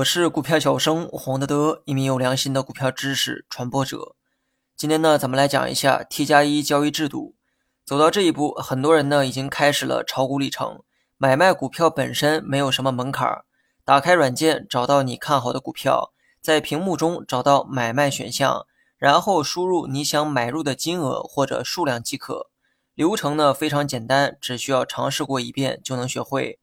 我是股票小生黄德德，一名有良心的股票知识传播者。今天呢，咱们来讲一下 T 加一交易制度。走到这一步，很多人呢已经开始了炒股里程。买卖股票本身没有什么门槛，打开软件，找到你看好的股票，在屏幕中找到买卖选项，然后输入你想买入的金额或者数量即可。流程呢非常简单，只需要尝试过一遍就能学会。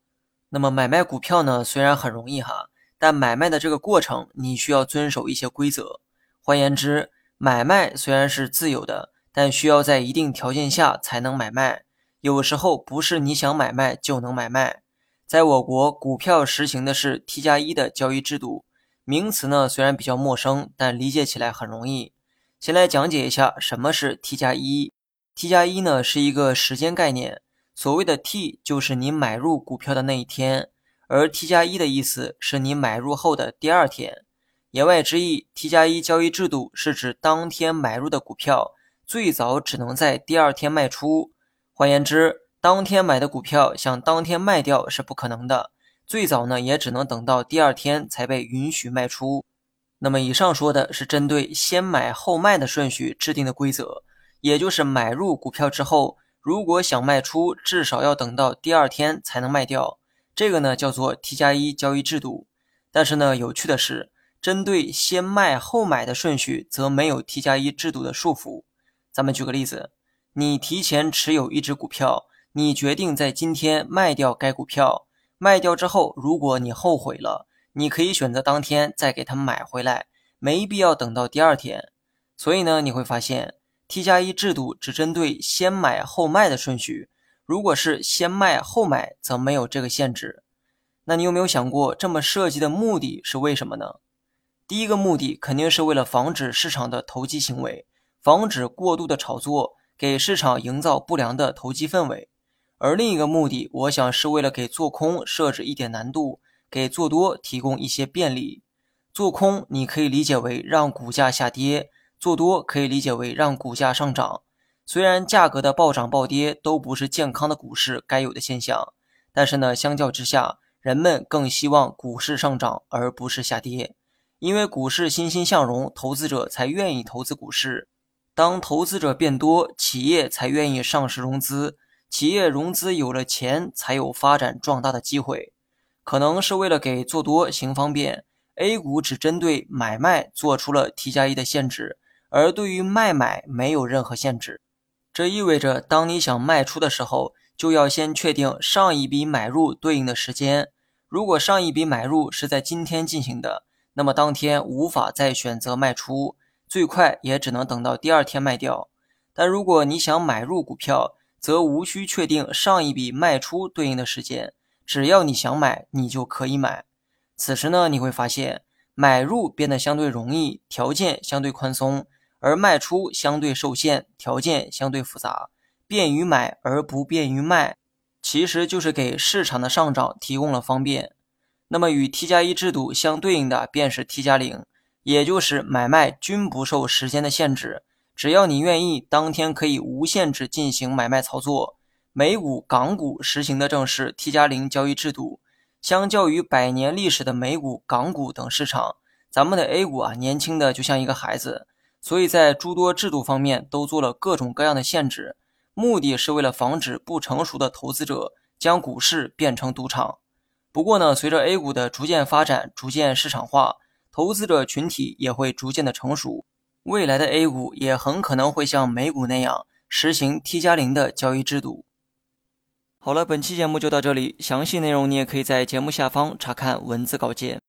那么买卖股票呢，虽然很容易哈。但买卖的这个过程，你需要遵守一些规则。换言之，买卖虽然是自由的，但需要在一定条件下才能买卖。有时候不是你想买卖就能买卖。在我国，股票实行的是 T 加一的交易制度。名词呢虽然比较陌生，但理解起来很容易。先来讲解一下什么是 T 加一。T 加一呢是一个时间概念。所谓的 T 就是你买入股票的那一天。而 T 加一的意思是你买入后的第二天，言外之意，T 加一交易制度是指当天买入的股票最早只能在第二天卖出。换言之，当天买的股票想当天卖掉是不可能的，最早呢也只能等到第二天才被允许卖出。那么以上说的是针对先买后卖的顺序制定的规则，也就是买入股票之后，如果想卖出，至少要等到第二天才能卖掉。这个呢叫做 T 加一交易制度，但是呢，有趣的是，针对先卖后买的顺序，则没有 T 加一制度的束缚。咱们举个例子，你提前持有一只股票，你决定在今天卖掉该股票，卖掉之后，如果你后悔了，你可以选择当天再给它买回来，没必要等到第二天。所以呢，你会发现 T 加一制度只针对先买后卖的顺序。如果是先卖后买，则没有这个限制。那你有没有想过，这么设计的目的是为什么呢？第一个目的肯定是为了防止市场的投机行为，防止过度的炒作，给市场营造不良的投机氛围。而另一个目的，我想是为了给做空设置一点难度，给做多提供一些便利。做空你可以理解为让股价下跌，做多可以理解为让股价上涨。虽然价格的暴涨暴跌都不是健康的股市该有的现象，但是呢，相较之下，人们更希望股市上涨而不是下跌，因为股市欣欣向荣，投资者才愿意投资股市。当投资者变多，企业才愿意上市融资，企业融资有了钱，才有发展壮大的机会。可能是为了给做多行方便，A 股只针对买卖做出了 T 加一的限制，而对于卖买没有任何限制。这意味着，当你想卖出的时候，就要先确定上一笔买入对应的时间。如果上一笔买入是在今天进行的，那么当天无法再选择卖出，最快也只能等到第二天卖掉。但如果你想买入股票，则无需确定上一笔卖出对应的时间，只要你想买，你就可以买。此时呢，你会发现买入变得相对容易，条件相对宽松。而卖出相对受限，条件相对复杂，便于买而不便于卖，其实就是给市场的上涨提供了方便。那么与 T 加一制度相对应的便是 T 加零，也就是买卖均不受时间的限制，只要你愿意，当天可以无限制进行买卖操作。美股、港股实行的正是 T 加零交易制度。相较于百年历史的美股、港股等市场，咱们的 A 股啊，年轻的就像一个孩子。所以在诸多制度方面都做了各种各样的限制，目的是为了防止不成熟的投资者将股市变成赌场。不过呢，随着 A 股的逐渐发展、逐渐市场化，投资者群体也会逐渐的成熟，未来的 A 股也很可能会像美股那样实行 T 加零的交易制度。好了，本期节目就到这里，详细内容你也可以在节目下方查看文字稿件。